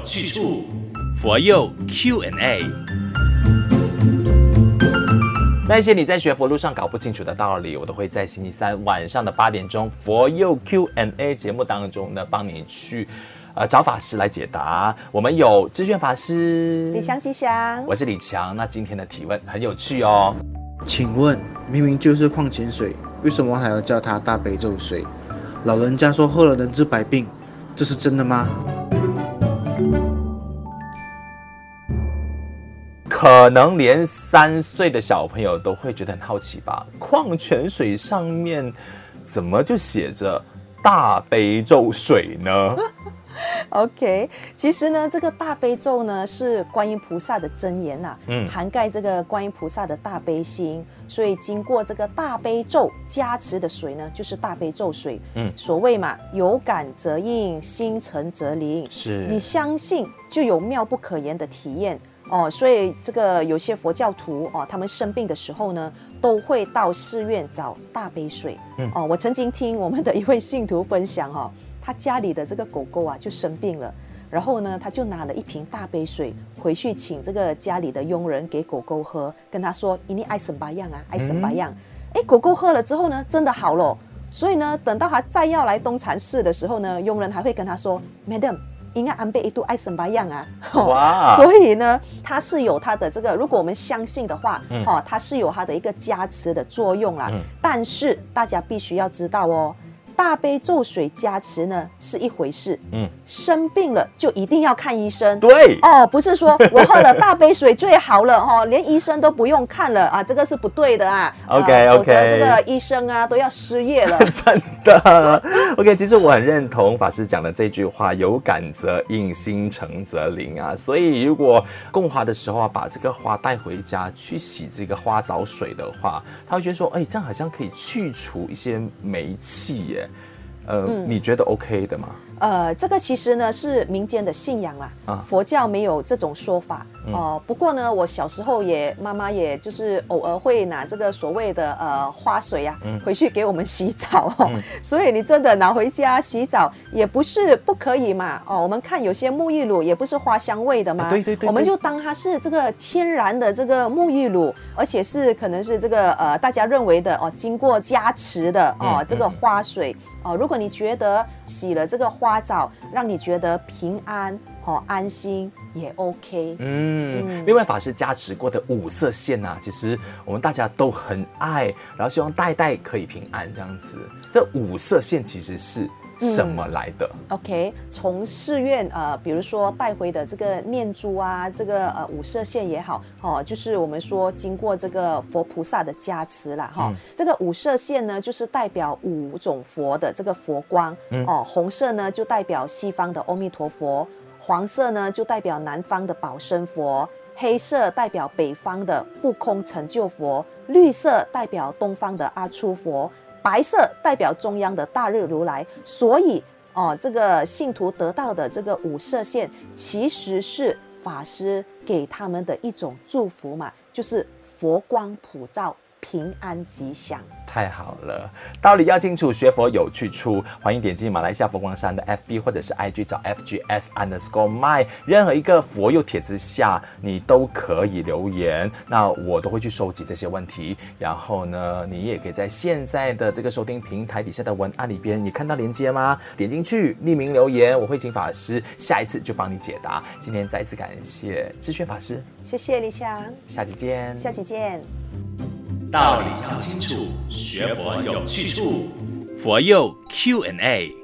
有去处，佛佑 Q&A。那些你在学佛路上搞不清楚的道理，我都会在星期三晚上的八点钟佛佑 Q&A 节目当中呢，帮你去呃找法师来解答。我们有智炫法师，李强吉祥，我是李强。那今天的提问很有趣哦，请问明明就是矿泉水，为什么还要叫它大悲咒水？老人家说喝了能治百病，这是真的吗？可能连三岁的小朋友都会觉得很好奇吧？矿泉水上面怎么就写着大悲咒水呢？OK，其实呢，这个大悲咒呢是观音菩萨的真言呐、啊，嗯，涵盖这个观音菩萨的大悲心，所以经过这个大悲咒加持的水呢，就是大悲咒水。嗯，所谓嘛，有感则应，心诚则灵，是你相信就有妙不可言的体验。哦，所以这个有些佛教徒哦，他们生病的时候呢，都会到寺院找大杯水。嗯，哦，我曾经听我们的一位信徒分享哈、哦，他家里的这个狗狗啊就生病了，然后呢，他就拿了一瓶大杯水回去请这个家里的佣人给狗狗喝，跟他说：“你爱什么样啊？爱什么样？”哎、嗯，狗狗喝了之后呢，真的好了。所以呢，等到他再要来东禅寺的时候呢，佣人还会跟他说：“Madam。”应该安倍一度爱什么样啊？哇！所以呢，它是有它的这个，如果我们相信的话，嗯、哦，它是有它的一个加持的作用啦。嗯、但是大家必须要知道哦。大杯注水加持呢是一回事，嗯，生病了就一定要看医生，对哦，不是说我喝了大杯水最好了哈、哦，连医生都不用看了啊，这个是不对的啊。OK OK，否则这个医生啊都要失业了，真的。OK，其实我很认同法师讲的这句话，有感则应，心诚则灵啊。所以如果供花的时候啊，把这个花带回家去洗这个花澡水的话，他会觉得说，哎，这样好像可以去除一些霉气耶。呃，嗯、你觉得 OK 的吗？呃，这个其实呢是民间的信仰啦，啊、佛教没有这种说法哦。不过呢，我小时候也妈妈也就是偶尔会拿这个所谓的呃花水啊，嗯、回去给我们洗澡 哦。嗯、所以你真的拿回家洗澡也不是不可以嘛哦。我们看有些沐浴乳也不是花香味的嘛，对对对，我们就当它是这个天然的这个沐浴乳，而且是可能是这个呃大家认为的哦，经过加持的哦、嗯、这个花水。哦，如果你觉得洗了这个花澡让你觉得平安、哦安心，也 OK。嗯，嗯另外法师加持过的五色线啊，其实我们大家都很爱，然后希望代代可以平安这样子。这五色线其实是。什么来的、嗯、？OK，从寺院呃，比如说带回的这个念珠啊，这个呃五色线也好，哦，就是我们说经过这个佛菩萨的加持啦。哈、哦。嗯、这个五色线呢，就是代表五种佛的这个佛光。嗯、哦，红色呢就代表西方的阿弥陀佛，黄色呢就代表南方的保身佛，黑色代表北方的不空成就佛，绿色代表东方的阿閦佛。白色代表中央的大日如来，所以哦，这个信徒得到的这个五色线，其实是法师给他们的一种祝福嘛，就是佛光普照，平安吉祥。太好了，道理要清楚，学佛有去处。欢迎点击马来西亚佛光山的 FB 或者是 IG 找 FGS underscore my，任何一个佛佑帖子下，你都可以留言，那我都会去收集这些问题。然后呢，你也可以在现在的这个收听平台底下的文案里边，你看到链接吗？点进去匿名留言，我会请法师下一次就帮你解答。今天再次感谢智炫法师，谢谢李强，下期见，下期见。道理要清楚，学佛有去处，佛佑 Q&A。